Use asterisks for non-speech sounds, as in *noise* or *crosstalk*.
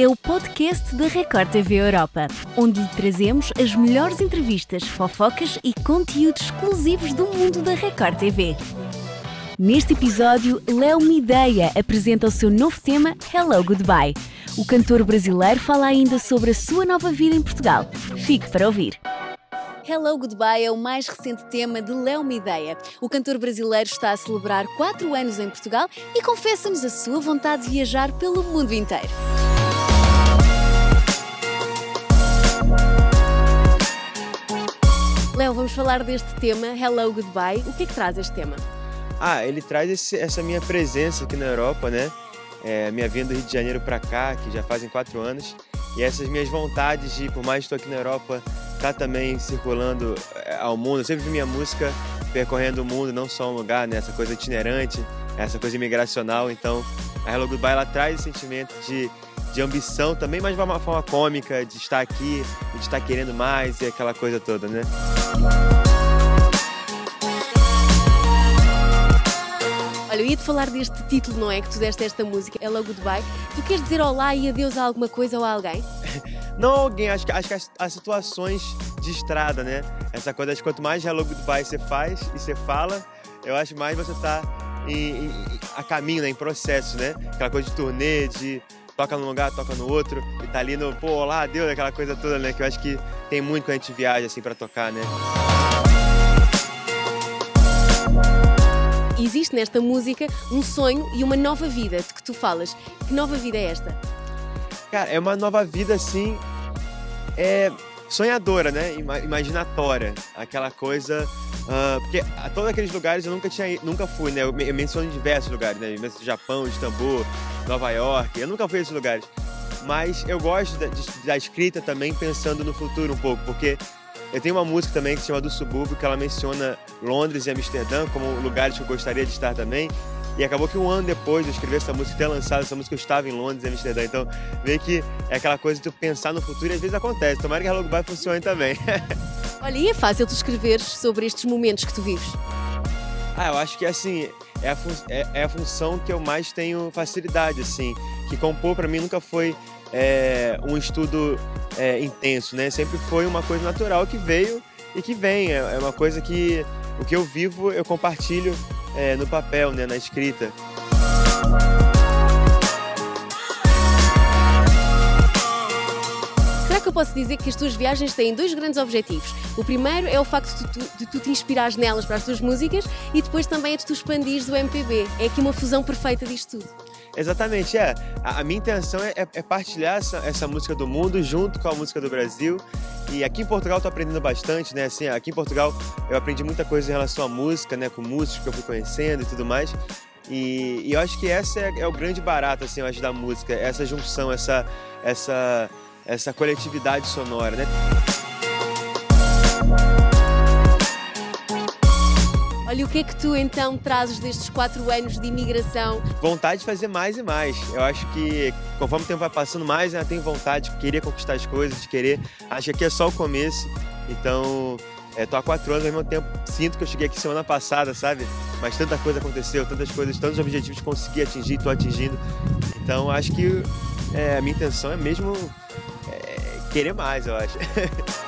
é o podcast da Record TV Europa, onde lhe trazemos as melhores entrevistas, fofocas e conteúdos exclusivos do mundo da Record TV. Neste episódio, Léo Mideia apresenta o seu novo tema Hello Goodbye. O cantor brasileiro fala ainda sobre a sua nova vida em Portugal. Fique para ouvir. Hello Goodbye é o mais recente tema de Léo Mideia. O cantor brasileiro está a celebrar 4 anos em Portugal e confessa-nos a sua vontade de viajar pelo mundo inteiro. Léo, vamos falar deste tema, Hello Goodbye. O que é que traz este tema? Ah, ele traz esse, essa minha presença aqui na Europa, né? É, minha vinda do Rio de Janeiro para cá, que já fazem quatro anos, e essas minhas vontades de, por mais que estou aqui na Europa, tá também circulando é, ao mundo. Eu sempre vi minha música percorrendo o mundo, não só um lugar, né? Essa coisa itinerante, essa coisa imigracional. Então, a Hello Goodbye ela traz esse sentimento de, de ambição também, mas de uma forma cômica, de estar aqui, de estar querendo mais e aquela coisa toda, né? Olha, eu ia-te falar deste título, não é? Que tu deste esta música, Hello Goodbye. Tu queres dizer olá e adeus a alguma coisa ou a alguém? *laughs* Não alguém, acho que, acho que as, as, situações de estrada, né? Essa coisa de quanto mais Hello Goodbye você faz e você fala, eu acho mais você tá em, a caminho, né? Em processo, né? Aquela coisa de turnê, de toca num lugar, toca no outro, e tá ali no, pô, olá, adeus, aquela coisa toda, né? Que eu acho que tem muito quando a gente viaja, assim, para tocar, né? existe nesta música um sonho e uma nova vida de que tu falas. Que nova vida é esta? Cara, é uma nova vida assim, é sonhadora, né? Imaginatória, aquela coisa. Uh, porque a todos aqueles lugares eu nunca tinha nunca fui, né? Eu menciono diversos lugares, né? Eu Japão, Istambul, Nova York, eu nunca fui a esses lugares. Mas eu gosto da, da escrita também pensando no futuro um pouco, porque eu tenho uma música também que se chama Do Subúrbio, que ela menciona Londres e Amsterdã como lugares que eu gostaria de estar também. E acabou que um ano depois de eu escrever essa música, ter lançado essa música, eu estava em Londres e Amsterdã. Então, vê que é aquela coisa de pensar no futuro e às vezes acontece. Tomara que Hello Goodbye funcione também. *laughs* Olha, e é fácil tu escreveres sobre estes momentos que tu vives? Ah, eu acho que assim, é a, é, é a função que eu mais tenho facilidade, assim. Que compor para mim nunca foi é, um estudo é, intenso, né? Sempre foi uma coisa natural que veio e que vem. É, é uma coisa que o que eu vivo eu compartilho é, no papel, né? Na escrita. Que eu posso dizer que as tuas viagens têm dois grandes objetivos? O primeiro é o facto de tu, de tu te inspirares nelas para as tuas músicas e depois também é de tu expandires o MPB. É aqui uma fusão perfeita disto tudo. Exatamente, é. A, a minha intenção é, é, partilhar essa, essa música do mundo junto com a música do Brasil. E aqui em Portugal tô aprendendo bastante, né? Assim, aqui em Portugal eu aprendi muita coisa em relação à música, né? Com músicos que eu fui conhecendo e tudo mais. E, e eu acho que essa é, é, o grande barato, assim, eu acho, da música. Essa junção, essa, essa, essa coletividade sonora, né? Olha, o que é que tu então trazes destes quatro anos de imigração? Vontade de fazer mais e mais. Eu acho que conforme o tempo vai passando mais, eu tenho vontade de querer conquistar as coisas, de querer. Acho que aqui é só o começo. Então, é, tô há quatro anos, ao mesmo tempo sinto que eu cheguei aqui semana passada, sabe? Mas tanta coisa aconteceu, tantas coisas, tantos objetivos consegui atingir, tô atingindo. Então, acho que é, a minha intenção é mesmo é, querer mais, eu acho. *laughs*